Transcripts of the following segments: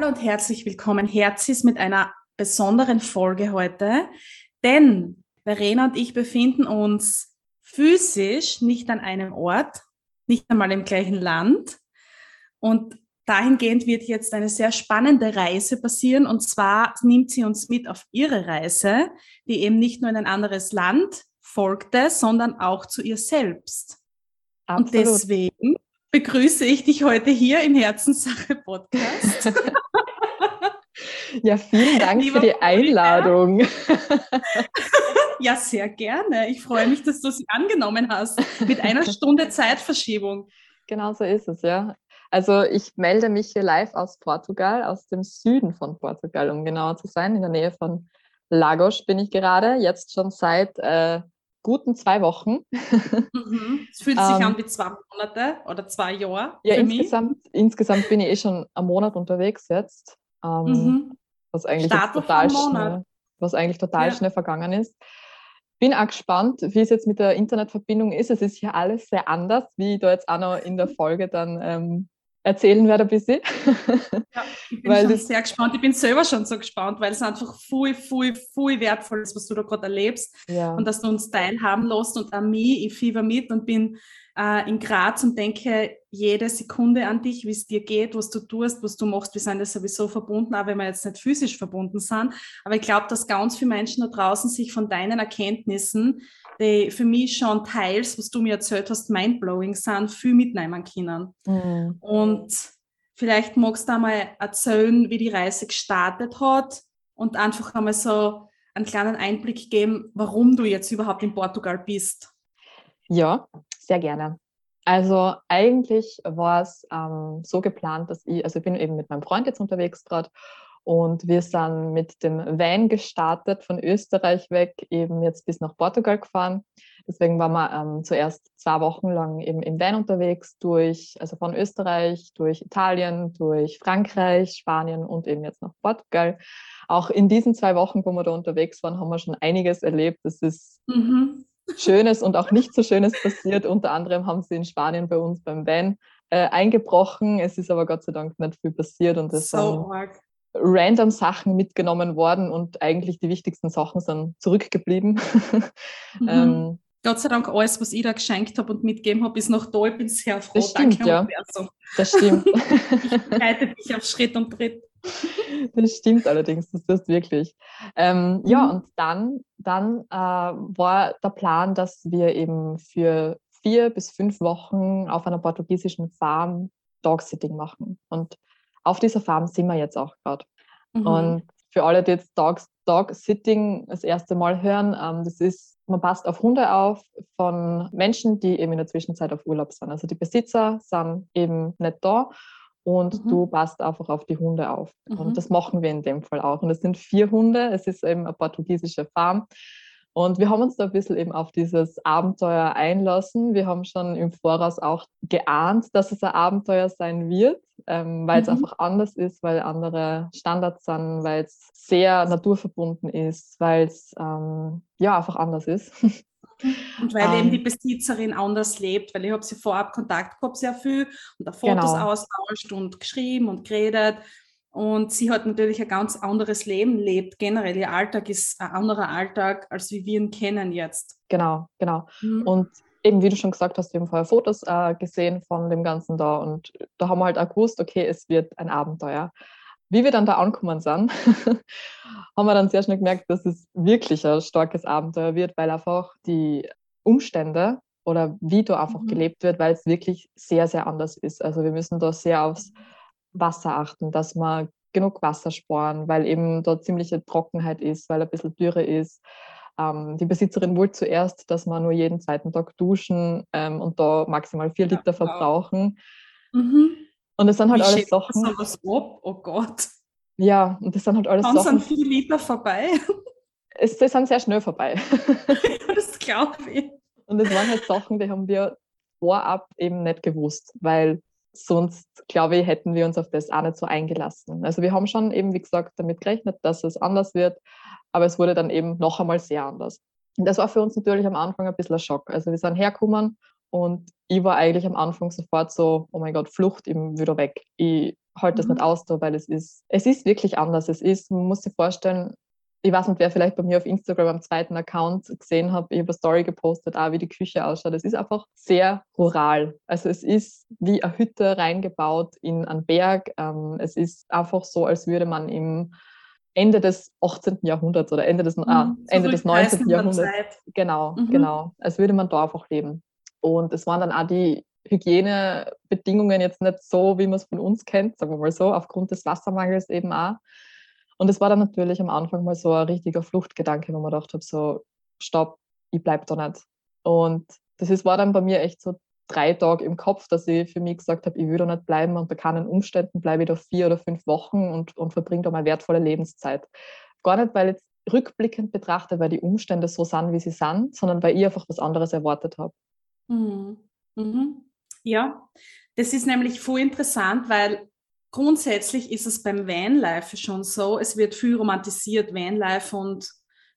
Hallo und herzlich willkommen, Herzis, mit einer besonderen Folge heute. Denn Verena und ich befinden uns physisch nicht an einem Ort, nicht einmal im gleichen Land. Und dahingehend wird jetzt eine sehr spannende Reise passieren. Und zwar nimmt sie uns mit auf ihre Reise, die eben nicht nur in ein anderes Land folgte, sondern auch zu ihr selbst. Und deswegen begrüße ich dich heute hier im Herzenssache Podcast. Ja, vielen Dank Lieber für die Monika. Einladung. ja, sehr gerne. Ich freue mich, dass du sie angenommen hast mit einer Stunde Zeitverschiebung. Genau so ist es, ja. Also ich melde mich hier live aus Portugal, aus dem Süden von Portugal, um genauer zu sein. In der Nähe von Lagos bin ich gerade, jetzt schon seit äh, guten zwei Wochen. Mhm. Es fühlt sich Ähm, an wie zwei Monate oder zwei Jahre Ja, für mich. insgesamt, insgesamt bin ich eh schon einen Monat unterwegs jetzt, ähm, Mhm. Was eigentlich total schnell, was eigentlich total Ja. schnell vergangen ist. Bin auch gespannt, wie es jetzt mit der Internetverbindung ist. Es ist hier alles sehr anders, wie ich da jetzt auch noch in der Folge dann ähm, erzählen werde ein bisschen. Ja, ich bin Weil schon sehr gespannt. Ich bin selber schon so gespannt, weil es einfach viel, viel, viel wertvoll ist, was du da gerade erlebst ja. und dass du uns teilhaben lässt und an mich. Ich fieber mit und bin äh, in Graz und denke jede Sekunde an dich, wie es dir geht, was du tust, was du machst. Wir sind ja sowieso verbunden, auch wenn wir jetzt nicht physisch verbunden sind. Aber ich glaube, dass ganz viele Menschen da draußen sich von deinen Erkenntnissen, die für mich schon teils, was du mir erzählt hast, mindblowing sind, viel mitnehmen können. Mhm. Und vielleicht magst du einmal erzählen, wie die Reise gestartet hat und einfach einmal so einen kleinen Einblick geben, warum du jetzt überhaupt in Portugal bist. Ja, sehr gerne. Also eigentlich war es ähm, so geplant, dass ich, also ich bin eben mit meinem Freund jetzt unterwegs gerade und wir sind mit dem Van gestartet von Österreich weg, eben jetzt bis nach Portugal gefahren. Deswegen waren wir ähm, zuerst zwei Wochen lang eben im Van unterwegs, durch, also von Österreich, durch Italien, durch Frankreich, Spanien und eben jetzt nach Portugal. Auch in diesen zwei Wochen, wo wir da unterwegs waren, haben wir schon einiges erlebt. Das ist Mhm. Schönes und auch nicht so Schönes passiert. Unter anderem haben sie in Spanien bei uns beim Van äh, eingebrochen. Es ist aber Gott sei Dank nicht viel passiert und es So sind random Sachen mitgenommen worden und eigentlich die wichtigsten Sachen sind zurückgeblieben. Mhm. ähm, Gott sei Dank, alles, was ich da geschenkt habe und mitgegeben habe, ist noch da. Ich bin sehr froh. Das stimmt, Danke, ja. Universum. das stimmt. Ich begleite dich auf Schritt und Tritt. Das stimmt allerdings, das ist wirklich. Ähm, Ja, Mhm. und dann, dann äh, war der Plan, dass wir eben für vier bis fünf Wochen auf einer portugiesischen Farm Dogsitting machen. Und auf dieser Farm sind wir jetzt auch gerade. Mhm. Und für alle, die jetzt Dogs, Dog Sitting das erste Mal hören, ähm, das ist, man passt auf Hunde auf von Menschen, die eben in der Zwischenzeit auf Urlaub sind. Also die Besitzer sind eben nicht da und Mhm. du passt einfach auf die Hunde auf. Mhm. Und das machen wir in dem Fall auch. Und es sind vier Hunde, es ist eben eine portugiesische Farm. Und wir haben uns da ein bisschen eben auf dieses Abenteuer einlassen. Wir haben schon im Voraus auch geahnt, dass es ein Abenteuer sein wird, ähm, weil es Mhm. einfach anders ist, weil andere Standards sind, weil es sehr naturverbunden ist, weil es ähm, ja einfach anders ist. Und weil eben Ähm. die Besitzerin anders lebt, weil ich habe sie vorab Kontakt gehabt, sehr viel und da Fotos Genau. austauscht und geschrieben und geredet. Und sie hat natürlich ein ganz anderes Leben lebt. Generell, ihr Alltag ist ein anderer Alltag, als wie wir ihn kennen jetzt. genau, genau. Mhm. Und eben, wie du schon gesagt hast, wir haben vorher Fotos äh, gesehen von dem Ganzen da und da haben wir halt auch gewusst, okay, es wird ein Abenteuer. Wie wir dann da angekommen sind, haben wir dann sehr schnell gemerkt, dass es wirklich ein starkes Abenteuer wird, weil einfach die Umstände oder wie da einfach Mhm. gelebt wird, weil es wirklich sehr, sehr anders ist. Also wir müssen da sehr aufs Wasser achten, dass wir genug Wasser sparen, weil eben da ziemliche Trockenheit ist, weil ein bisschen Dürre ist. Ähm, die Besitzerin wollte zuerst, dass wir nur jeden zweiten Tag duschen ähm, und da maximal vier Ja, Liter wow. verbrauchen. Mhm. Und das sind halt Wie alles Sachen. sowas ab? Oh Gott. Ja, und das sind halt alles Dann sind Sachen. viele Liter vorbei. Es, die sind sehr schnell vorbei. das glaube ich. Und das waren halt Sachen, die haben wir vorab eben nicht gewusst, weil sonst, glaube ich, hätten wir uns auf das auch nicht so eingelassen. Also wir haben schon eben, wie gesagt, damit gerechnet, dass es anders wird, aber es wurde dann eben noch einmal sehr anders. Und das war für uns natürlich am Anfang ein bisschen ein Schock. Also wir sind hergekommen und ich war eigentlich am Anfang sofort so, oh mein Gott, Flucht eben wieder weg. Ich halte das Mhm. nicht aus, da, weil es ist, es ist wirklich anders. Es ist, man muss sich vorstellen, ich weiß nicht, wer vielleicht bei mir auf Instagram am zweiten Account gesehen hat, ich habe eine Story gepostet, auch wie die Küche ausschaut. Es ist einfach sehr rural. Also es ist wie eine Hütte reingebaut in einen Berg. Ähm, es ist einfach so, als würde man im Ende des 18. Jahrhunderts oder Ende des, ah, Mhm. Ende des Zurückreisen 19. in der Jahrhunderts. Genau, Mhm. genau. Als würde man da einfach leben. Und es waren dann auch die Hygienebedingungen jetzt nicht so, wie man es von uns kennt, sagen wir mal so, aufgrund des Wassermangels eben auch. Und es war dann natürlich am Anfang mal so ein richtiger Fluchtgedanke, wo man gedacht habe, so, stopp, ich bleib da nicht. Und das ist, war dann bei mir echt so drei Tage im Kopf, dass ich für mich gesagt habe, ich will da nicht bleiben und bei keinen Umständen bleibe ich da vier oder fünf Wochen und, und verbringe da meine wertvolle Lebenszeit. Gar nicht, weil jetzt rückblickend betrachtet, weil die Umstände so sind, wie sie sind, sondern weil ich einfach was anderes erwartet habe. Mhm. Mhm. Ja, das ist nämlich voll interessant, weil grundsätzlich ist es beim Vanlife schon so, es wird viel romantisiert, Vanlife und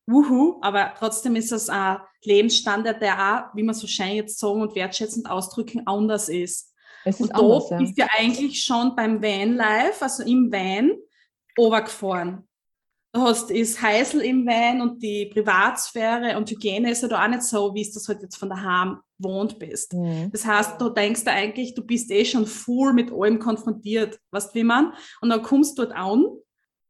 Wuhu, aber trotzdem ist es ein Lebensstandard, der auch, wie man so schön jetzt sagen und wertschätzend ausdrücken, anders ist. Es ist Und anders, da ja. bist du ja eigentlich schon beim Vanlife, also im Van, runtergefahren. Du hast das Heisel im Van und die Privatsphäre und Hygiene ist ja da auch nicht so, wie es das halt jetzt von daheim gewohnt bist. Mhm. Das heißt, du denkst da eigentlich, du bist eh schon full mit allem konfrontiert, weißt wie man? Und dann kommst du dort an,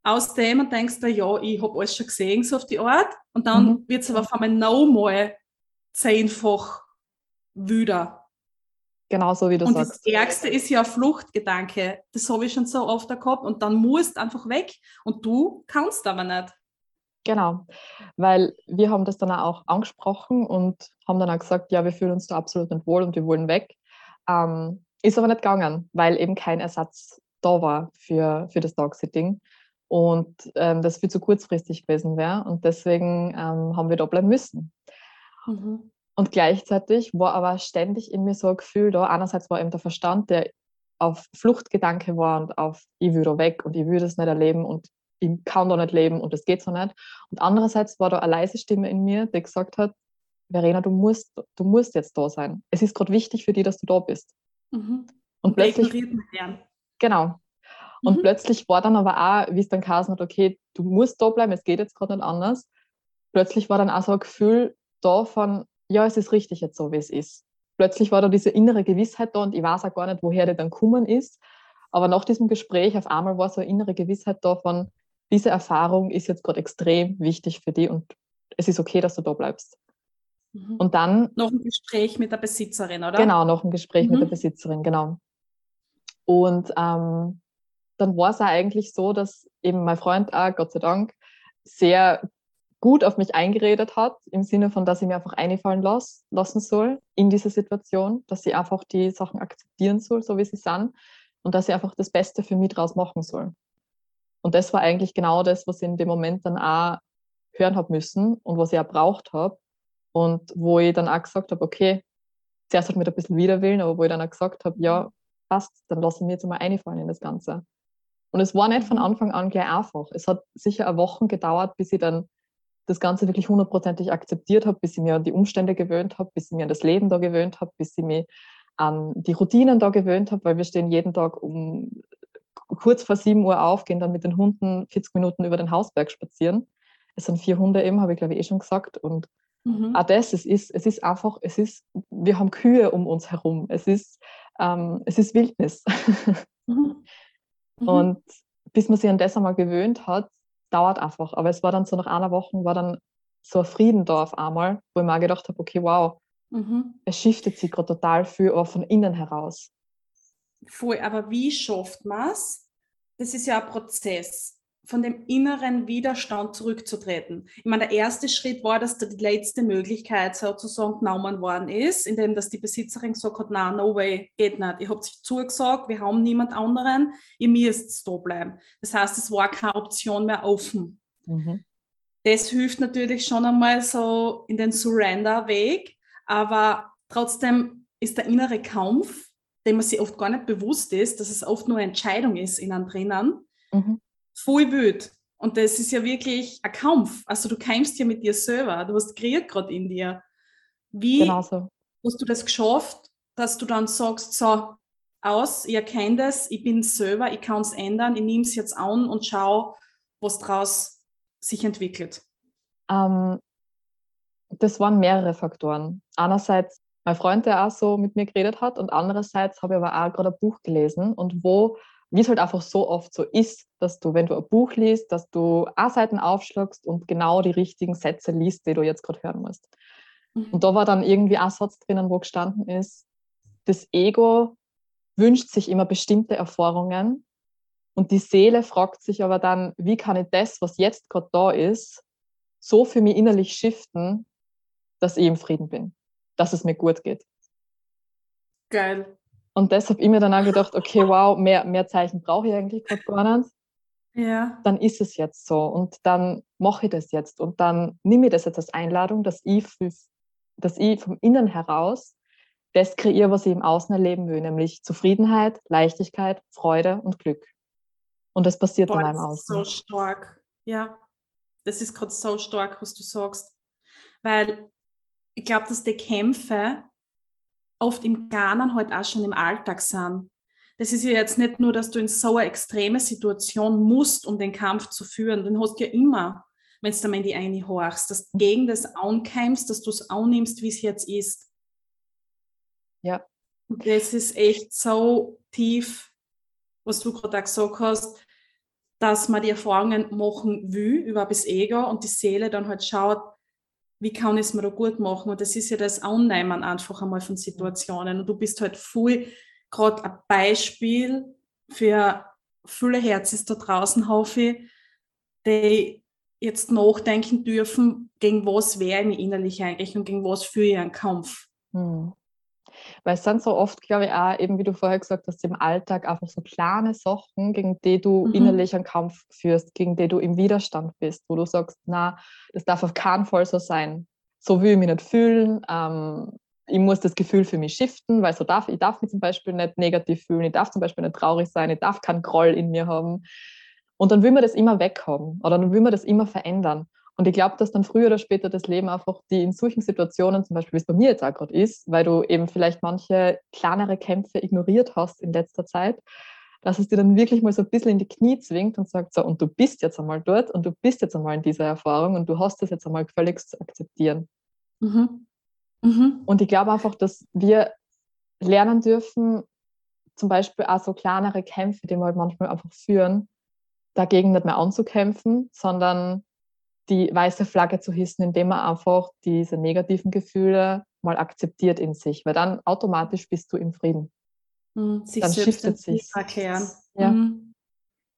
aus dem und denkst da, ja, ich habe alles schon gesehen, so auf die Art. Und dann Mhm. wird es aber auf einmal nochmal zehnfach wüder. Genau so, wie du Und sagst. das Ärgste ist ja Fluchtgedanke. Das habe ich schon so oft gehabt. Und dann musst du einfach weg. Und du kannst aber nicht. Genau, weil wir haben das dann auch angesprochen und haben dann auch gesagt, ja, wir fühlen uns da absolut nicht wohl und wir wollen weg. Ähm, ist aber nicht gegangen, weil eben kein Ersatz da war für, für das Dogsitting und ähm, das viel zu kurzfristig gewesen wäre und deswegen ähm, haben wir da bleiben müssen. Mhm. Und gleichzeitig war aber ständig in mir so ein Gefühl da, einerseits war eben der Verstand, der auf Fluchtgedanke war und auf, ich will da weg und ich will das nicht erleben und ich kann da nicht leben und das geht so nicht. Und andererseits war da eine leise Stimme in mir, die gesagt hat, Verena, du musst, du musst jetzt da sein. Es ist gerade wichtig für dich, dass du da bist. Mhm. Und Der plötzlich, genau. Und Mhm. plötzlich war dann aber auch, wie es dann geheißen hat, okay, du musst da bleiben, es geht jetzt gerade nicht anders. Plötzlich war dann auch so ein Gefühl da von, ja, es ist richtig jetzt so, wie es ist. Plötzlich war da diese innere Gewissheit da und ich weiß auch gar nicht, woher die dann gekommen ist. Aber nach diesem Gespräch auf einmal war so eine innere Gewissheit da von, diese Erfahrung ist jetzt gerade extrem wichtig für dich und es ist okay, dass du da bleibst. Mhm. Und dann noch ein Gespräch mit der Besitzerin, oder? Genau, noch ein Gespräch mit Mhm. der Besitzerin, genau. Und ähm, dann war es auch eigentlich so, dass eben mein Freund auch, Gott sei Dank, sehr gut auf mich eingeredet hat, im Sinne von, dass ich mir einfach einfallen lass, lassen soll in dieser Situation, dass ich einfach die Sachen akzeptieren soll, so wie sie sind, und dass ich einfach das Beste für mich draus machen soll. Und das war eigentlich genau das, was ich in dem Moment dann auch hören habe müssen und was ich auch braucht habe. Und wo ich dann auch gesagt habe, okay, zuerst hat mir ein bisschen Widerwillen, aber wo ich dann auch gesagt habe, ja, passt, dann lasse ich mir jetzt mal einfallen in das Ganze. Und es war nicht von Mhm. Anfang an gleich einfach. Es hat sicher eine Woche gedauert, bis ich dann das Ganze wirklich hundertprozentig akzeptiert habe, bis ich mir an die Umstände gewöhnt habe, bis ich mir an das Leben da gewöhnt habe, bis ich mich an die Routinen da gewöhnt habe, weil wir stehen jeden Tag um kurz vor 7 Uhr auf, gehen dann mit den Hunden 40 Minuten über den Hausberg spazieren. Es sind vier Hunde eben, habe ich glaube ich eh schon gesagt. Und Mhm. auch das, es ist, es ist einfach, es ist, wir haben Kühe um uns herum. Es ist, ähm, es ist Wildnis. Mhm. Mhm. Und bis man sich an das einmal gewöhnt hat, dauert einfach. Aber es war dann so nach einer Woche, war dann so ein Frieden da auf einmal, wo ich mir auch gedacht habe, okay, wow, Mhm. es shiftet sich gerade total viel, aber von innen heraus. Voll, aber wie schafft man es? Das ist ja ein Prozess von dem inneren Widerstand zurückzutreten. Ich meine, der erste Schritt war, dass da die letzte Möglichkeit sozusagen genommen worden ist, indem dass die Besitzerin gesagt hat, na, no way, geht nicht. Ihr habt sich zugesagt, wir haben niemand anderen, ihr müsst da bleiben. Das heißt, es war keine Option mehr offen. Mhm. Das hilft natürlich schon einmal so in den Surrender-Weg, aber trotzdem ist der innere Kampf, dem man sich oft gar nicht bewusst ist, dass es oft nur eine Entscheidung ist in einem drinnen, mhm voll wild. Und das ist ja wirklich ein Kampf. Also du kämpfst ja mit dir selber. Du hast Krieg gerade in dir. Wie genau so. hast du das geschafft, dass du dann sagst, so, aus, ich erkenne das, ich bin selber, ich kann es ändern, ich nehme es jetzt an und schaue, was daraus sich entwickelt? Ähm, das waren mehrere Faktoren. Einerseits mein Freund, der auch so mit mir geredet hat und andererseits habe ich aber auch gerade ein Buch gelesen und wo wie es halt einfach so oft so ist, dass du, wenn du ein Buch liest, dass du A-Seiten aufschlagst und genau die richtigen Sätze liest, die du jetzt gerade hören musst. Mhm. Und da war dann irgendwie ein Satz drinnen, wo gestanden ist, das Ego wünscht sich immer bestimmte Erfahrungen und die Seele fragt sich aber dann, wie kann ich das, was jetzt gerade da ist, so für mich innerlich shiften, dass ich im Frieden bin, dass es mir gut geht. Geil. Und deshalb habe ich mir dann auch gedacht, okay, wow, mehr, mehr Zeichen brauche ich eigentlich gerade gar nicht. Ja. Dann ist es jetzt so und dann mache ich das jetzt und dann nehme ich das jetzt als Einladung, dass ich, dass ich vom Innen heraus das kreiere, was ich im Außen erleben will, nämlich Zufriedenheit, Leichtigkeit, Freude und Glück. Und das passiert Boah, dann im Außen. Das ist so stark. Ja, das ist gerade so stark, was du sagst. Weil ich glaube, dass die Kämpfe oft im Garnen halt auch schon im Alltag sind. Das ist ja jetzt nicht nur, dass du in so eine extreme Situation musst, um den Kampf zu führen. Den hast du ja immer, wenn du in die eine horchst, dass du gegen das ankämpfst, dass du es annimmst, wie es jetzt ist. Ja. Und das ist echt so tief, was du gerade auch gesagt hast, dass man die Erfahrungen machen will über das Ego und die Seele dann halt schaut, wie kann ich es mir da gut machen? Und das ist ja das Annehmen einfach einmal von Situationen. Und du bist halt voll gerade ein Beispiel für viele Herzens da draußen, hoffe ich, die jetzt nachdenken dürfen, gegen was wäre ich innerlich eigentlich und gegen was führe ich einen Kampf. Hm. Weil es sind so oft, glaube ich, auch, eben wie du vorher gesagt hast, im Alltag einfach so kleine Sachen, gegen die du mhm. innerlich einen Kampf führst, gegen die du im Widerstand bist, wo du sagst, na, das darf auf keinen Fall so sein. So will ich mich nicht fühlen. Ähm, ich muss das Gefühl für mich shiften, weil so darf, ich darf mich zum Beispiel nicht negativ fühlen, ich darf zum Beispiel nicht traurig sein, ich darf keinen Groll in mir haben. Und dann will man das immer weghaben oder dann will man das immer verändern. Und ich glaube, dass dann früher oder später das Leben einfach die in solchen Situationen, zum Beispiel wie es bei mir jetzt auch gerade ist, weil du eben vielleicht manche kleinere Kämpfe ignoriert hast in letzter Zeit, dass es dir dann wirklich mal so ein bisschen in die Knie zwingt und sagt, so, und du bist jetzt einmal dort und du bist jetzt einmal in dieser Erfahrung und du hast das jetzt einmal völlig zu akzeptieren. Mhm. Mhm. Und ich glaube einfach, dass wir lernen dürfen, zum Beispiel auch so kleinere Kämpfe, die wir halt manchmal einfach führen, dagegen nicht mehr anzukämpfen, sondern die weiße Flagge zu hissen, indem man einfach diese negativen Gefühle mal akzeptiert in sich, weil dann automatisch bist du im Frieden. Mhm, sich dann selbst in Frieden erklären. Ja. Mhm.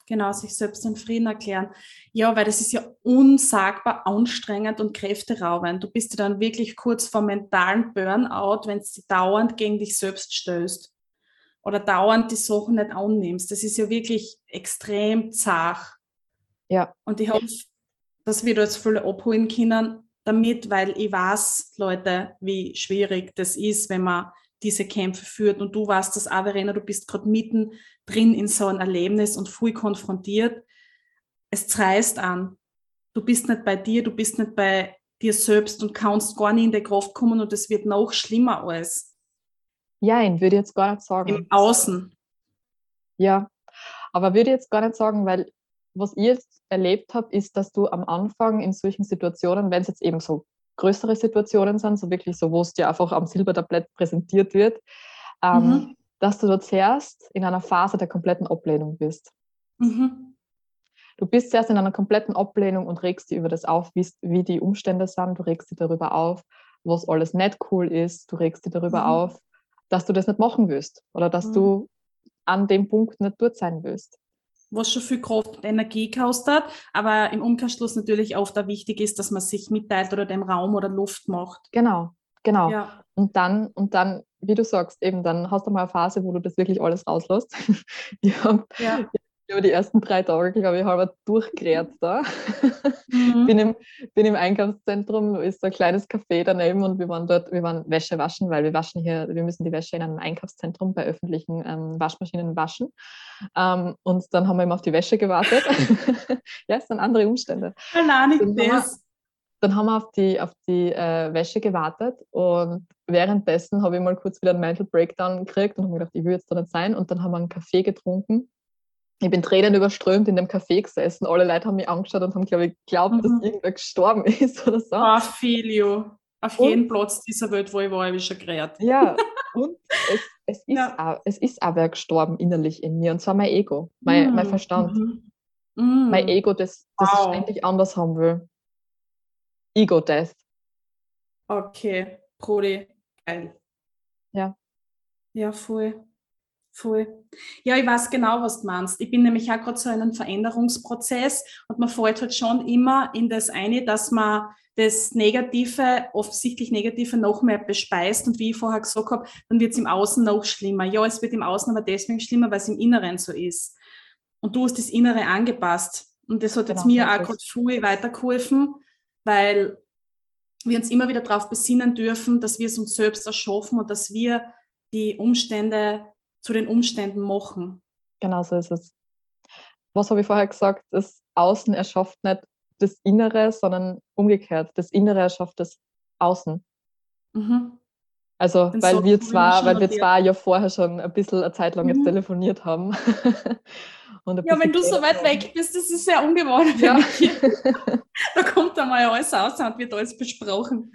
Genau, sich selbst in Frieden erklären. Ja, weil das ist ja unsagbar anstrengend und kräfteraubend. Du bist ja dann wirklich kurz vor mentalen Burnout, wenn du dauernd gegen dich selbst stößt oder dauernd die Sachen nicht annimmst. Das ist ja wirklich extrem zart. Ja. Und ich hoffe, dass wir da jetzt viele abholen können damit, weil ich weiß, Leute, wie schwierig das ist, wenn man diese Kämpfe führt. Und du weißt das auch, Verena, du bist gerade mitten drin in so ein Erlebnis und früh konfrontiert. Es zerreißt an. Du bist nicht bei dir, du bist nicht bei dir selbst und kannst gar nicht in die Kraft kommen und es wird noch schlimmer alles. Ja, ich würde jetzt gar nicht sagen. Im Außen. Ja, aber würde jetzt gar nicht sagen, weil was ich jetzt erlebt habe, ist, dass du am Anfang in solchen Situationen, wenn es jetzt eben so größere Situationen sind, so wirklich so, wo es dir einfach am Silbertablett präsentiert wird, ähm, mhm. dass du dort zuerst in einer Phase der kompletten Ablehnung bist. Mhm. Du bist zuerst in einer kompletten Ablehnung und regst dich über das auf, wie die Umstände sind. Du regst dich darüber auf, was alles nicht cool ist. Du regst dich darüber mhm. auf, dass du das nicht machen willst oder dass du mhm. an dem Punkt nicht dort sein willst. Was schon viel Kraft und Energie kostet, aber im Umkehrschluss natürlich oft auch wichtig ist, dass man sich mitteilt oder dem Raum oder Luft macht. Genau, genau. Ja. Und dann, und dann, wie du sagst, eben, dann hast du mal eine Phase, wo du das wirklich alles rauslässt. ich habe Ja. Über die ersten drei Tage, glaube ich, halber durchgerät da. Mhm. bin, im, bin im Einkaufszentrum, ist so ein kleines Café daneben und wir waren dort, wir waren Wäsche waschen, weil wir waschen hier, wir müssen die Wäsche in einem Einkaufszentrum bei öffentlichen ähm, Waschmaschinen waschen. Ähm, und dann haben wir immer auf die Wäsche gewartet. ja, es sind andere Umstände. Allein nicht Dann haben wir-. Dann haben wir auf die, auf die äh, Wäsche gewartet und währenddessen habe ich mal kurz wieder einen Mental Breakdown gekriegt und habe mir gedacht, ich will jetzt da nicht sein. Und dann haben wir einen Kaffee getrunken. Ich bin Tränen überströmt in dem Café gesessen. Alle Leute haben mich angeschaut und haben, glaube ich, geglaubt, dass Mhm. irgendwer gestorben ist oder so. Feel you. Auf Und- jedem Platz dieser Welt, wo ich war, habe ich schon geredet. Ja, und es, es, ist Ja. auch, es ist aber gestorben innerlich in mir. Und zwar mein Ego, mein, mein Mhm. Verstand, Mhm. Mhm. mein Ego, das, das Wow. ständig anders haben will. Ego-Death. Okay, Brudi, geil. Ja. Ja, voll. Voll. Ja, ich weiß genau, was du meinst. Ich bin nämlich auch gerade so in einem Veränderungsprozess und man fällt halt schon immer in das eine, dass man das Negative, offensichtlich Negative, noch mehr bespeist. Und wie ich vorher gesagt habe, dann wird es im Außen noch schlimmer. Ja, es wird im Außen aber deswegen schlimmer, weil es im Inneren so ist. Und du hast das Innere angepasst. Und das hat jetzt Genau, mir auch wirklich. gerade viel weitergeholfen, weil wir uns immer wieder darauf besinnen dürfen, dass wir es uns selbst erschaffen und dass wir die Umstände zu den Umständen machen. Genau so ist es. Was habe ich vorher gesagt? Das Außen erschafft nicht das Innere, sondern umgekehrt. Das Innere erschafft das Außen. Mhm. Also, Den weil wir zwar, weil wir zwar ja vorher schon ein bisschen eine Zeit lang jetzt Mhm. telefoniert haben. Ja, wenn du so weit weg bist, das ist sehr ungewohnt. Ja. Da kommt einmal alles raus und wird alles besprochen.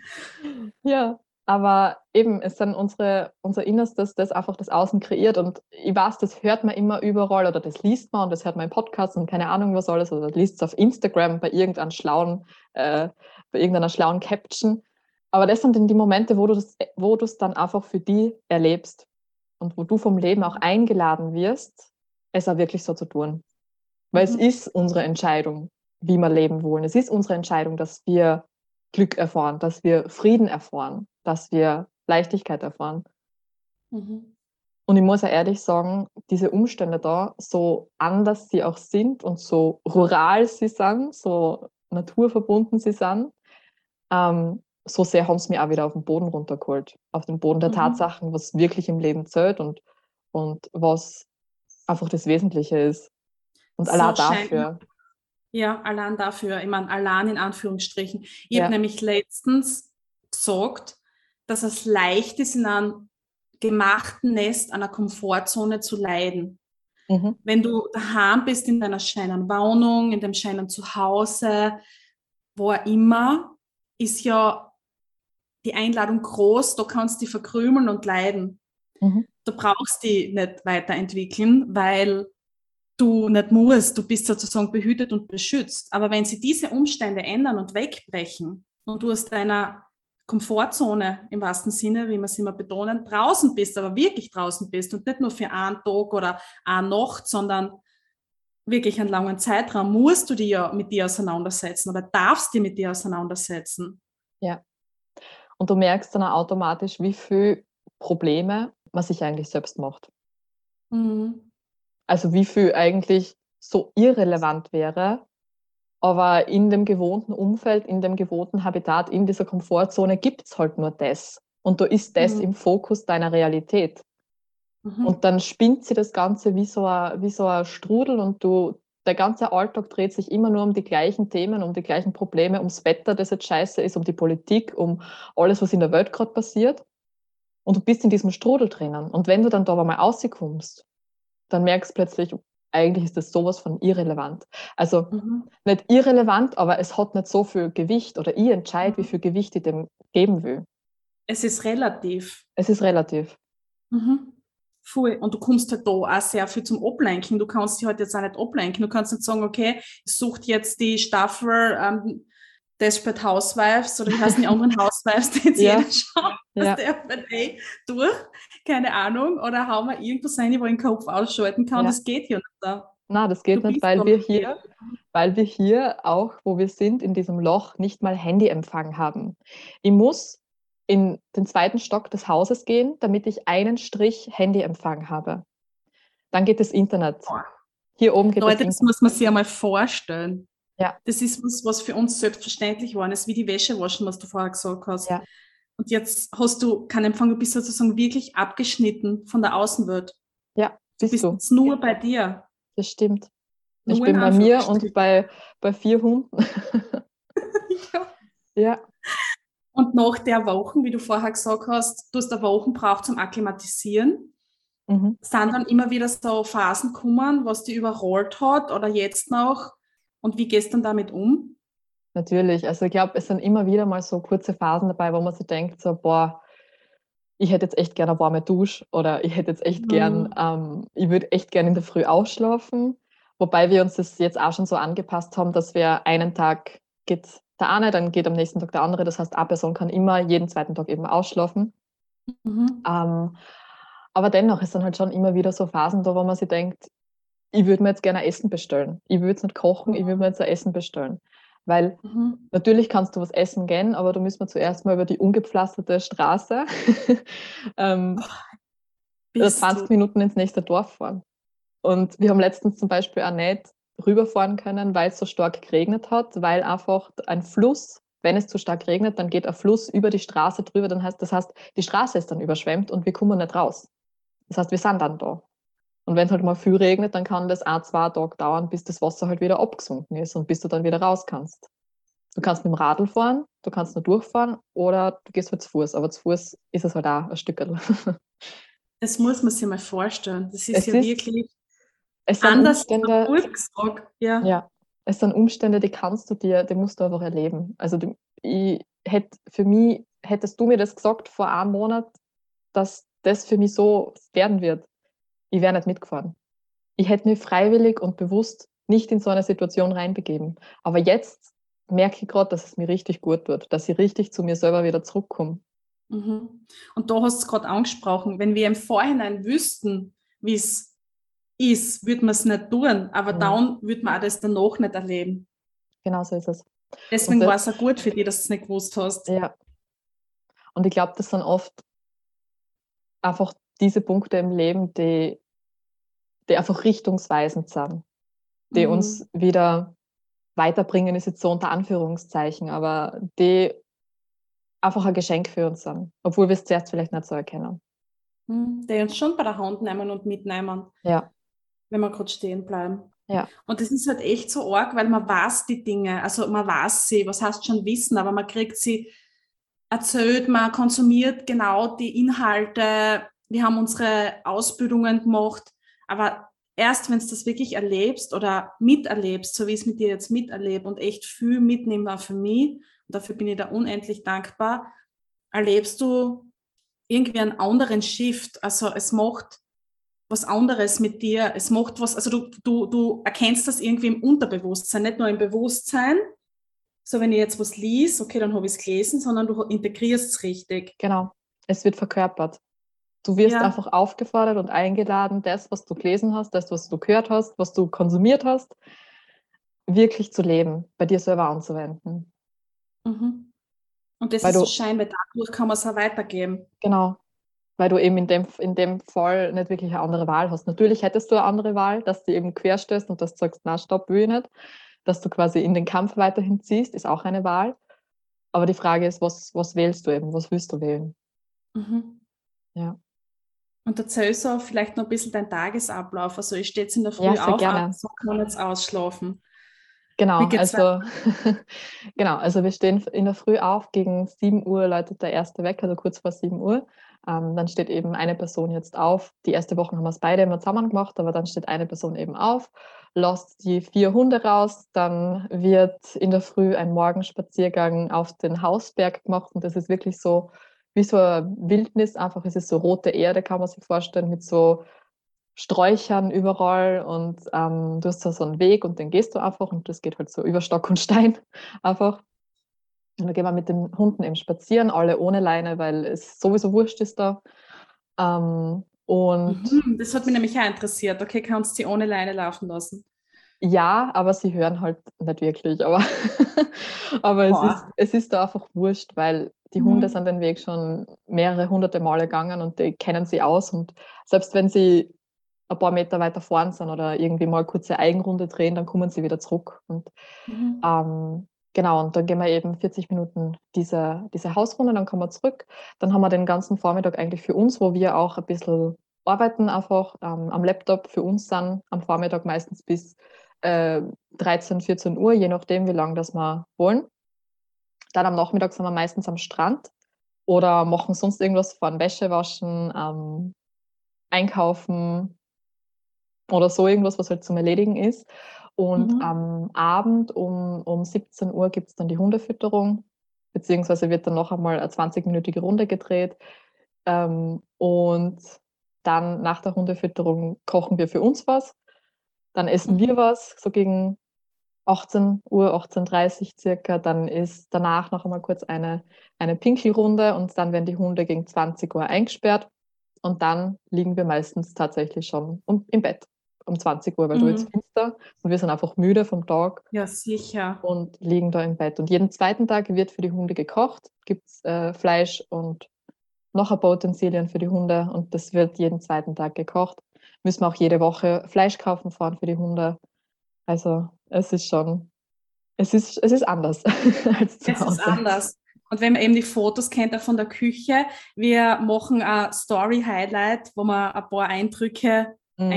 Ja, aber eben, es sind unsere, unser Innerstes, das einfach das Außen kreiert. Und ich weiß, das hört man immer überall oder das liest man und das hört man im Podcast und keine Ahnung was alles oder liest es auf Instagram bei irgendeinem schlauen, äh, bei irgendeiner schlauen Caption. Aber das sind dann die Momente, wo du das, wo du es dann einfach für die erlebst und wo du vom Leben auch eingeladen wirst, es auch wirklich so zu tun. Weil es Mhm. ist unsere Entscheidung, wie wir leben wollen. Es ist unsere Entscheidung, dass wir Glück erfahren, dass wir Frieden erfahren, dass wir Leichtigkeit erfahren. Mhm. Und ich muss ja ehrlich sagen, diese Umstände da, so anders sie auch sind und so rural sie sind, so naturverbunden sie sind, ähm, so sehr haben sie mich auch wieder auf den Boden runtergeholt. Auf den Boden der Mhm. Tatsachen, was wirklich im Leben zählt und, und was einfach das Wesentliche ist. Und So allein dafür. Ja, allein dafür, ich meine, allein in Anführungsstrichen. Ich Ja. habe nämlich letztens gesagt, dass es leicht ist, in einem gemachten Nest, einer Komfortzone zu leiden. Mhm. Wenn du daheim bist in deiner scheinen Wohnung, in dem scheinen Zuhause, wo auch immer, ist ja die Einladung groß, da kannst du dich verkrümeln und leiden. Mhm. Du brauchst die nicht weiterentwickeln, weil du nicht musst. Du bist sozusagen behütet und beschützt. Aber wenn sie diese Umstände ändern und wegbrechen und du aus deiner Komfortzone im wahrsten Sinne, wie wir es immer betonen, draußen bist, aber wirklich draußen bist und nicht nur für einen Tag oder eine Nacht, sondern wirklich einen langen Zeitraum, musst du dich ja mit dir auseinandersetzen oder darfst dich mit dir auseinandersetzen. Und du merkst dann auch automatisch, wie viel Probleme man sich eigentlich selbst macht. Mhm. Also wie viel eigentlich so irrelevant wäre, aber in dem gewohnten Umfeld, in dem gewohnten Habitat, in dieser Komfortzone gibt es halt nur das. Und da ist das Mhm. im Fokus deiner Realität. Mhm. Und dann spinnt sie das Ganze wie so ein, wie so ein Strudel und du, der ganze Alltag dreht sich immer nur um die gleichen Themen, um die gleichen Probleme, ums Wetter, das jetzt scheiße ist, um die Politik, um alles, was in der Welt gerade passiert. Und du bist in diesem Strudel drinnen. Und wenn du dann da aber mal rauskommst, dann merkst du plötzlich, eigentlich ist das sowas von irrelevant. Also Mhm. nicht irrelevant, aber es hat nicht so viel Gewicht oder ich entscheide, wie Mhm. viel Gewicht ich dem geben will. Es ist relativ. Es ist relativ. Mhm. Voll. Und du kommst halt da auch sehr viel zum Ablenken. Du kannst dich halt jetzt auch nicht ablenken. Du kannst nicht sagen, okay, ich suche jetzt die Staffel ähm, Desperate Housewives oder wie heißen die anderen Housewives, die jetzt Ja. jeder schaut, Ja. das FNA durch, keine Ahnung, oder hau mal irgendwas rein, wo ich den Kopf ausschalten kann. Ja. Das geht ja nicht da. Na, das geht Du nicht, weil wir hier, weil wir hier auch, wo wir sind, in diesem Loch, nicht mal Handyempfang haben. Ich muss in den zweiten Stock des Hauses gehen, damit ich einen Strich Handyempfang habe. Dann geht das Internet. Hier oben geht Leute, das das muss man sich einmal vorstellen. Ja. Das ist was, was für uns selbstverständlich war. Das ist wie die Wäsche waschen, was du vorher gesagt hast. Ja. Und jetzt hast du keinen Empfang, du bist sozusagen wirklich abgeschnitten von der Außenwelt. Ja, Du bist bist du. jetzt nur bei dir. Das stimmt. Ich Nur bin in bei mir und bei, bei vier Hunden. Ja. ja, Und nach der Wochen, wie du vorher gesagt hast, du hast eine Woche braucht zum Akklimatisieren, mhm. sind dann immer wieder so Phasen gekommen, was die überrollt hat oder jetzt noch. Und wie gehst du dann damit um? Natürlich. Also ich glaube, es sind immer wieder mal so kurze Phasen dabei, wo man sich denkt, so, boah, ich hätte jetzt echt gerne eine warme Dusche oder ich hätte jetzt echt Mhm. gern, ähm, ich würde echt gerne in der Früh ausschlafen. Wobei wir uns das jetzt auch schon so angepasst haben, dass wir einen Tag geht der eine, dann geht am nächsten Tag der andere. Das heißt, eine Person kann immer jeden zweiten Tag eben ausschlafen. Mhm. Ähm, aber dennoch ist dann halt schon immer wieder so Phasen da, wo man sich denkt, ich würde mir jetzt gerne Essen bestellen. Ich würde es nicht kochen, ich würde mir jetzt ein Essen bestellen. Weil Mhm. natürlich kannst du was essen gehen, aber du müsst mal zuerst mal über die ungepflasterte Straße ähm, Bist 20 du- Minuten ins nächste Dorf fahren. Und wir haben letztens zum Beispiel auch nicht rüberfahren können, weil es so stark geregnet hat, weil einfach ein Fluss, wenn es zu stark regnet, dann geht ein Fluss über die Straße drüber. Dann heißt, das heißt, die Straße ist dann überschwemmt und wir kommen nicht raus. Das heißt, wir sind dann da. Und wenn es halt mal viel regnet, dann kann das ein, zwei Tage dauern, bis das Wasser halt wieder abgesunken ist und bis du dann wieder raus kannst. Du kannst mit dem Radl fahren, du kannst nur durchfahren oder du gehst halt zu Fuß. Aber zu Fuß ist es halt auch ein Stück. Das muss man sich mal vorstellen. Das ist Es ja ist wirklich Es sind anders Umstände. Ja. Ja, es sind Umstände, die kannst du dir, die musst du einfach erleben. Also die, ich hätte für mich, hättest du mir das gesagt vor einem Monat, dass das für mich so werden wird, ich wäre nicht mitgefahren. Ich hätte mich freiwillig und bewusst nicht in so eine Situation reinbegeben. Aber jetzt merke ich gerade, dass es mir richtig gut tut, dass ich richtig zu mir selber wieder zurückkomme. Mhm. Und da hast du es gerade angesprochen, wenn wir im Vorhinein wüssten, wie es ist, würde man es nicht tun, aber Mhm. dann würde man auch das danach nicht erleben. Genau so ist es. Deswegen war es auch gut für dich, dass du es nicht gewusst hast. Ja. Und ich glaube, das sind oft einfach diese Punkte im Leben, die, die einfach richtungsweisend sind, die Mhm. uns wieder weiterbringen, ist jetzt so unter Anführungszeichen, aber die einfach ein Geschenk für uns sind, obwohl wir es zuerst vielleicht nicht so erkennen. Mhm. Die uns schon bei der Hand nehmen und mitnehmen, Ja, wenn wir gerade stehen bleiben. Ja. Und das ist halt echt so arg, weil man weiß die Dinge, also man weiß sie, was heißt schon wissen, aber man kriegt sie erzählt, man konsumiert genau die Inhalte, wir haben unsere Ausbildungen gemacht, aber erst wenn du das wirklich erlebst oder miterlebst, so wie ich es mit dir jetzt miterlebe und echt viel mitnehme auch für mich, und dafür bin ich da unendlich dankbar, erlebst du irgendwie einen anderen Shift. Also es macht was anderes mit dir. Es macht was, also du, du, du erkennst das irgendwie im Unterbewusstsein, nicht nur im Bewusstsein. So, wenn ich jetzt was lies, okay, dann habe ich es gelesen, sondern du integrierst es richtig. genau. Es wird verkörpert. Du wirst Ja. einfach aufgefordert und eingeladen, das, was du gelesen hast, das, was du gehört hast, was du konsumiert hast, wirklich zu leben, bei dir selber anzuwenden. Mhm. Und das Weil ist so du- Schein, weil dadurch kann man es auch weitergeben. Genau. Weil du eben in dem, in dem Fall nicht wirklich eine andere Wahl hast. Natürlich hättest du eine andere Wahl, dass du eben querstößt und dass du sagst, na stopp, will ich nicht. Dass du quasi in den Kampf weiterhin ziehst, ist auch eine Wahl. Aber die Frage ist, was, was wählst du eben? Was willst du wählen? Mhm. Ja. Und erzählst du auch vielleicht noch ein bisschen deinen Tagesablauf. Also ich stehe jetzt in der Früh Ja, auf, gerne. so kann jetzt ausschlafen. Genau, also, genau, also wir stehen in der Früh auf, gegen 7 Uhr läutet der erste Wecker, also kurz vor 7 Uhr. Ähm, dann steht eben eine Person jetzt auf. Die erste Woche haben wir es beide immer zusammen gemacht, aber dann steht eine Person eben auf, lässt die vier Hunde raus, dann wird in der Früh ein Morgenspaziergang auf den Hausberg gemacht und das ist wirklich so wie so eine Wildnis, einfach es ist so rote Erde, kann man sich vorstellen, mit so Sträuchern überall und ähm, du hast da so einen Weg und den gehst du einfach und das geht halt so über Stock und Stein einfach. Und dann gehen wir mit den Hunden eben spazieren, alle ohne Leine, weil es sowieso wurscht ist da. Ähm, Und Mhm, das hat mich nämlich auch interessiert. Okay, kannst du sie ohne Leine laufen lassen? ja, aber sie hören halt nicht wirklich. Aber, aber es, ist, es ist da einfach wurscht, weil die Mhm. Hunde sind den Weg schon mehrere hunderte Male gegangen und die kennen sie aus. Und selbst wenn sie ein paar Meter weiter vorn sind oder irgendwie mal kurze Eigenrunde drehen, dann kommen sie wieder zurück. Und Mhm. ähm, genau, und dann gehen wir eben 40 Minuten diese, diese Hausrunde, dann kommen wir zurück. Dann haben wir den ganzen Vormittag eigentlich für uns, wo wir auch ein bisschen arbeiten, einfach ähm, am Laptop für uns dann am Vormittag meistens bis äh, 13, 14 Uhr, je nachdem, wie lange das wir wollen. Dann am Nachmittag sind wir meistens am Strand oder machen sonst irgendwas von Wäsche waschen, ähm, einkaufen oder so irgendwas, was halt zum Erledigen ist. Und Mhm. am Abend um, um 17 Uhr gibt es dann die Hundefütterung, beziehungsweise wird dann noch einmal eine 20-minütige Runde gedreht. Ähm, und dann nach der Hundefütterung kochen wir für uns was. Dann essen Mhm. wir was, so gegen 18 Uhr, 18.30 Uhr circa. Dann ist danach noch einmal kurz eine, eine Pinkelrunde und dann werden die Hunde gegen 20 Uhr eingesperrt. Und dann liegen wir meistens tatsächlich schon um, im Bett um 20 Uhr, weil du Mhm. jetzt finster und wir sind einfach müde vom Tag Ja, sicher. und liegen da im Bett. Und jeden zweiten Tag wird für die Hunde gekocht, gibt es äh, Fleisch und noch ein paar Utensilien für die Hunde und das wird jeden zweiten Tag gekocht. Müssen wir auch jede Woche Fleisch kaufen fahren für die Hunde. Also es ist schon, es ist, es ist anders als zu Es Hause. ist anders. Und wenn man eben die Fotos kennt auch von der Küche, wir machen ein Story-Highlight, wo wir ein paar Eindrücke Mhm.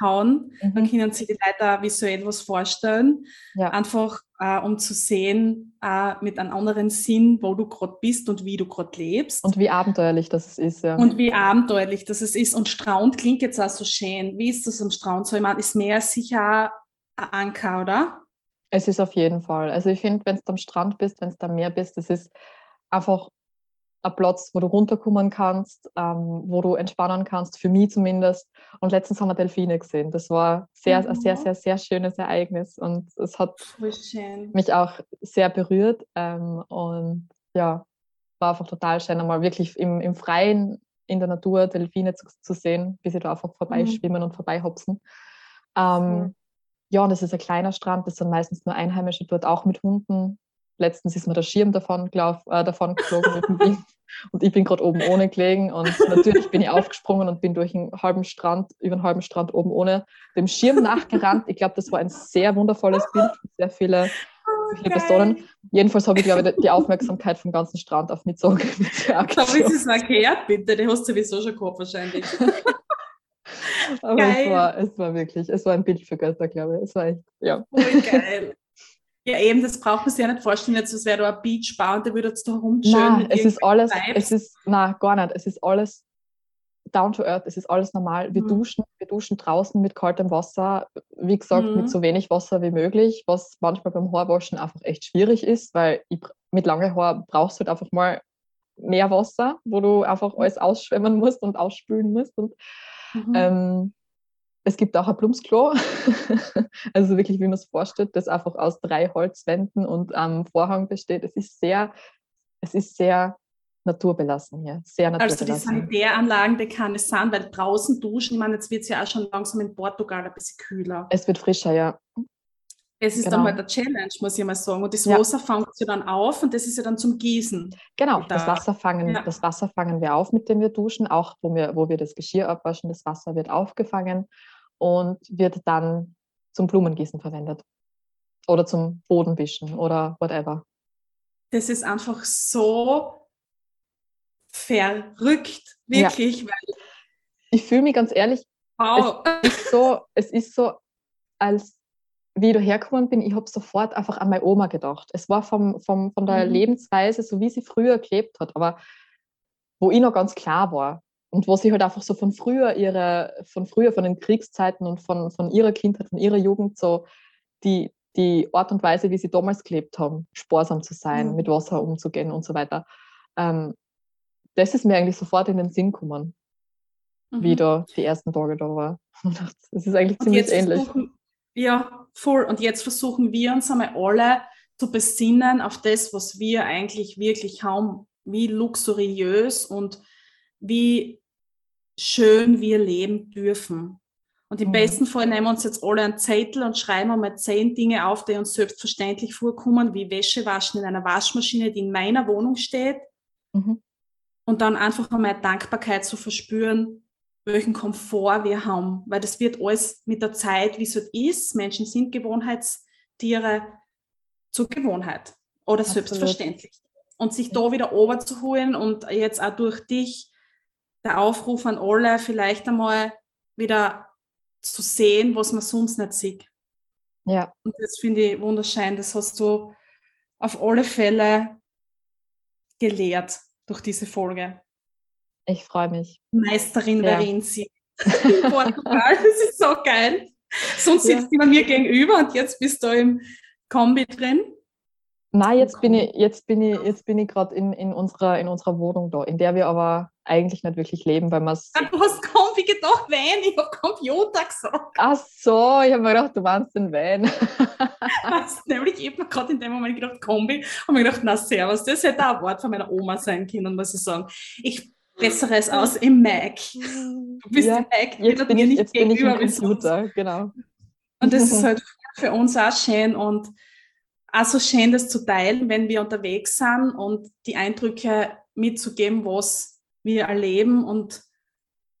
reinhauen. Dann Mhm. können sich die Leute auch visuell was vorstellen. Ja. Einfach äh, um zu sehen, äh, mit einem anderen Sinn, wo du gerade bist und wie du gerade lebst. Und wie abenteuerlich das ist, ja. Und wie abenteuerlich das es ist. Und Strand klingt jetzt auch so schön. Wie ist das am Strand? So, ich meine, ist Meer sicher ein Anker, oder? Es ist auf jeden Fall. Also ich finde, wenn du am Strand bist, wenn du am Meer bist, das ist einfach ein Platz, wo du runterkommen kannst, ähm, wo du entspannen kannst, für mich zumindest. Und letztens haben wir Delfine gesehen. Das war sehr, ein sehr, Mhm. sehr, sehr schönes Ereignis und es hat mich auch sehr berührt. Ähm, und ja, war einfach total schön, einmal wirklich im, im Freien, in der Natur Delfine zu, zu sehen, wie sie da einfach vorbeischwimmen und vorbeihopsen. Ähm, ja, und es ist ein kleiner Strand, das sind meistens nur Einheimische dort auch mit Hunden. Letztens ist mir der Schirm davon, glaub, äh, davon geflogen und ich bin gerade oben ohne gelegen und natürlich bin ich aufgesprungen und bin durch einen halben Strand, über einen halben Strand oben ohne dem Schirm nachgerannt. Ich glaube, das war ein sehr wundervolles Bild, sehr viele, sehr viele. Personen. Jedenfalls habe ich, glaube ich, die Aufmerksamkeit vom ganzen Strand auf mich gezogen. mit der Aktion. ist es erklärt, bitte. Die hast du sowieso schon gehabt, wahrscheinlich. Aber Geil. es war, es war wirklich, es war ein Bild für Götter, glaube ich. Es war echt, ja. Voll geil. Ja, eben, das braucht man sich ja nicht vorstellen, jetzt, als wäre da ein Beachbar und der würde jetzt da rumschön es ist alles, Vibes. es ist, na gar nicht. Es ist alles down to earth, es ist alles normal. Wir Mhm. duschen, wir duschen draußen mit kaltem Wasser, wie gesagt, Mhm. mit so wenig Wasser wie möglich, was manchmal beim Haarwaschen einfach echt schwierig ist, weil ich, mit langen Haar brauchst du halt einfach mal mehr Wasser, wo du einfach Mhm. alles ausschwemmen musst und ausspülen musst. Und Mhm. ähm, es gibt auch ein Plumpsklo, also wirklich, wie man es vorstellt, das einfach aus drei Holzwänden und einem Vorhang besteht. Es ist sehr, es ist sehr naturbelassen hier, sehr also die naturbelassen. Sanitäranlagen, die kann es sein, weil draußen duschen, ich meine, jetzt wird es ja auch schon langsam in Portugal ein bisschen kühler. es wird frischer, ja. Es ist genau. dann halt eine Challenge, muss ich mal sagen. Und das Ja. Wasser fängt ja dann auf und das ist ja dann zum Gießen. Genau, Da- das Wasser, fangen, ja. das Wasser fangen wir auf, mit dem wir duschen, auch wo wir, wo wir das Geschirr abwaschen. Das Wasser wird aufgefangen und wird dann zum Blumengießen verwendet. Oder zum Bodenwischen oder whatever. Das ist einfach so verrückt, wirklich, weil Ich fühle mich ganz ehrlich, wow. ist so, es ist so, als wie ich da hergekommen bin, ich habe sofort einfach an meine Oma gedacht. Es war vom, vom, von der Mhm. Lebensweise, so wie sie früher gelebt hat, aber wo ich noch ganz klar war und wo sie halt einfach so von früher ihre, von früher, von den Kriegszeiten und von, von ihrer Kindheit, von ihrer Jugend so die, die Art und Weise, wie sie damals gelebt haben, sparsam zu sein, Mhm. mit Wasser umzugehen und so weiter. Ähm, das ist mir eigentlich sofort in den Sinn gekommen, wie Mhm. da die ersten Tage da war. Das ist eigentlich ziemlich ähnlich. versuchen, ja, voll. Und jetzt versuchen wir uns einmal alle zu besinnen auf das, was wir eigentlich wirklich haben, wie luxuriös und wie schön wir leben dürfen. Und im Mhm. besten Fall nehmen wir uns jetzt alle einen Zettel und schreiben einmal zehn Dinge auf, die uns selbstverständlich vorkommen, wie Wäsche waschen in einer Waschmaschine, die in meiner Wohnung steht. Mhm. Und dann einfach einmal Dankbarkeit zu verspüren, welchen Komfort wir haben. Weil das wird alles mit der Zeit, wie es halt ist. Menschen sind Gewohnheitstiere zur Gewohnheit oder Absolut. selbstverständlich. Und sich da wieder oberzuholen und jetzt auch durch dich der Aufruf an alle, vielleicht einmal wieder zu sehen, was man sonst nicht sieht. Ja, Und das finde ich wunderschön. Das hast du auf alle Fälle gelehrt durch diese Folge. Ich freue mich. Meisterin Ja. sie. In Portugal, das ist so geil. Sonst Ja. sitzt die bei mir gegenüber und jetzt bist du im Kombi drin. Na, jetzt bin ich, jetzt bin ich, jetzt bin ich gerade in, in, unserer, in unserer Wohnung da, in der wir aber eigentlich nicht wirklich leben, weil wir es. Ah, Du hast Kombi gedacht, Wein, ich habe Computer gesagt. Ach so, ich habe mir gedacht, du meinst den Van. Ist nämlich ich mir gerade in dem Moment gedacht, Kombi, und mir gedacht, na servus, das hätte auch ein Wort von meiner Oma sein können, muss ich sagen. Ich bessere es aus im Mac. Du bist Ja, im Mac, Jetzt jeder bin dir ich, nicht jetzt bin ich im gegenüber. Computer, genau. Und das ist halt für uns auch schön und auch so schön, das zu teilen, wenn wir unterwegs sind und die Eindrücke mitzugeben, was wir erleben und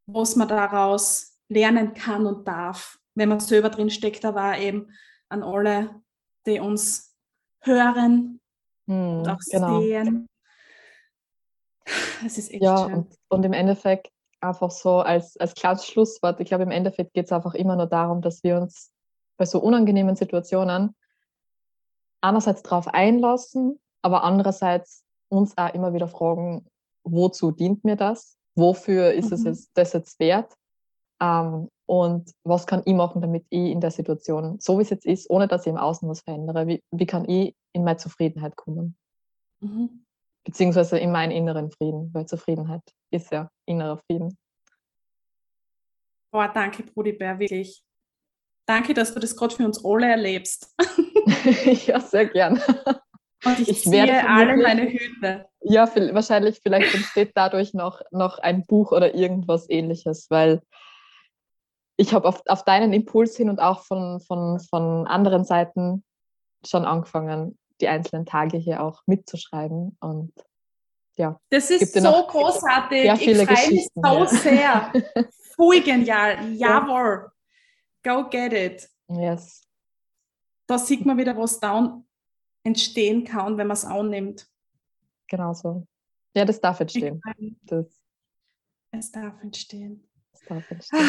was man daraus lernen kann und darf, wenn man selber drin steckt, aber eben an alle, die uns hören Hm, und auch genau. sehen. Es ist echt Ja, schön. und, und im Endeffekt einfach so als, als kleines Schlusswort, ich glaube, im Endeffekt geht es einfach immer nur darum, dass wir uns bei so unangenehmen Situationen einerseits darauf einlassen, aber andererseits uns auch immer wieder fragen, wozu dient mir das? Wofür ist es Mhm. jetzt, das jetzt wert? Ähm, und was kann ich machen, damit ich in der Situation, so wie es jetzt ist, ohne dass ich im Außen was verändere, wie, wie kann ich in meine Zufriedenheit kommen? Mhm. Beziehungsweise in meinen inneren Frieden, weil Zufriedenheit ist ja innerer Frieden. Boah, danke, Brudi Bär, wirklich. Danke, dass du das gerade für uns alle erlebst. ja, sehr gern. Und ich, Ich werde alle meine Hüte. Ja, viel, wahrscheinlich, vielleicht entsteht dadurch noch, noch ein Buch oder irgendwas ähnliches, weil ich habe auf, auf deinen Impuls hin und auch von, von, von anderen Seiten schon angefangen, die einzelnen Tage hier auch mitzuschreiben. Und ja, Das ist so großartig. Ich freue mich so ja. sehr. Voll genial. Jawohl. Go get it. yes. Da sieht man wieder, was down entstehen kann, wenn man es annimmt. Genau so. Ja, das darf entstehen. Das, Es darf entstehen. das darf entstehen.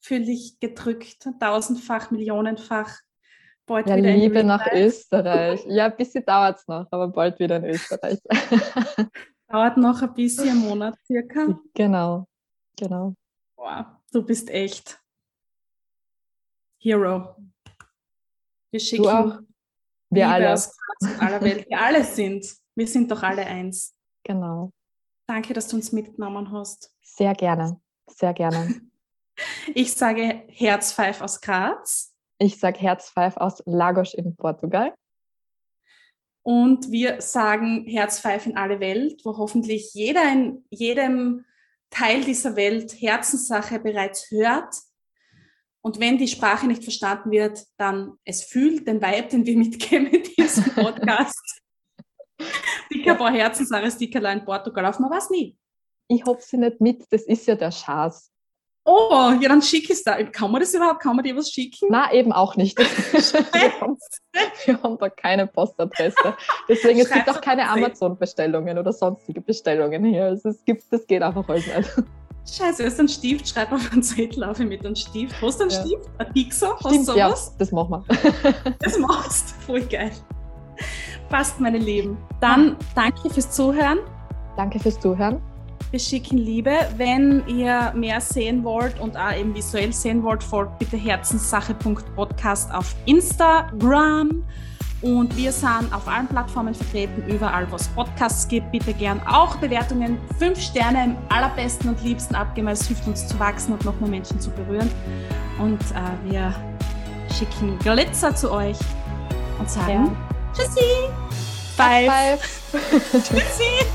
Fühle ich gedrückt, tausendfach, millionenfach. Bald Ja, wieder Liebe nach. Österreich. Ja, ein bisschen dauert es noch, aber bald wieder in Österreich. Dauert noch ein bisschen, einen Monat circa. genau, genau. Boah, du bist echt Hero. Wir schicken Du auch. Wir Liebe alle. aus aller Welt. Wir alle sind. Wir sind doch alle eins. Genau. Danke, dass du uns mitgenommen hast. Sehr gerne. Sehr gerne. Ich sage Herzpfeif aus Graz Ich sage Herzpfeif aus Lagos in Portugal. und wir sagen Herzpfeif in alle Welt, wo hoffentlich jeder in jedem Teil dieser Welt Herzenssache bereits hört. Und wenn die Sprache nicht verstanden wird, dann es fühlt den Vibe, den wir mitgeben in diesem Podcast. Dicker paar Herzenssache, Stickerla in Portugal auf, man weiß nie. Ich hoffe sie nicht mit, das ist ja der Schatz. Oh, ja, dann schick es da. Kann man das überhaupt? Kann man dir was schicken? Na, eben auch nicht. wir, haben, wir haben da keine Postadresse. Deswegen, es gibt Schreib's auch keine Amazon-Bestellungen oder sonstige Bestellungen hier. Also es gibt, das geht einfach alles nicht. Scheiße, ist ein Stift, schreib auf einen Zettel auf mit einem Stift. Hast du einen Ja. Stift? Ein Pixar? Hast du Stimmt, ja, sowas? das machen wir. Das machst Voll geil. Passt, meine Lieben. Dann danke fürs Zuhören. Danke fürs Zuhören. Wir schicken Liebe. Wenn ihr mehr sehen wollt und auch eben visuell sehen wollt, folgt bitte herzenssache.podcast auf Instagram. Und wir sind auf allen Plattformen vertreten, überall, wo es Podcasts gibt. Bitte gern auch Bewertungen. Fünf Sterne im allerbesten und liebsten abgeben. Es hilft uns zu wachsen und noch mehr Menschen zu berühren. Und äh, wir schicken Glitzer zu euch und sagen Tschüssi. Five. Five. Tschüssi.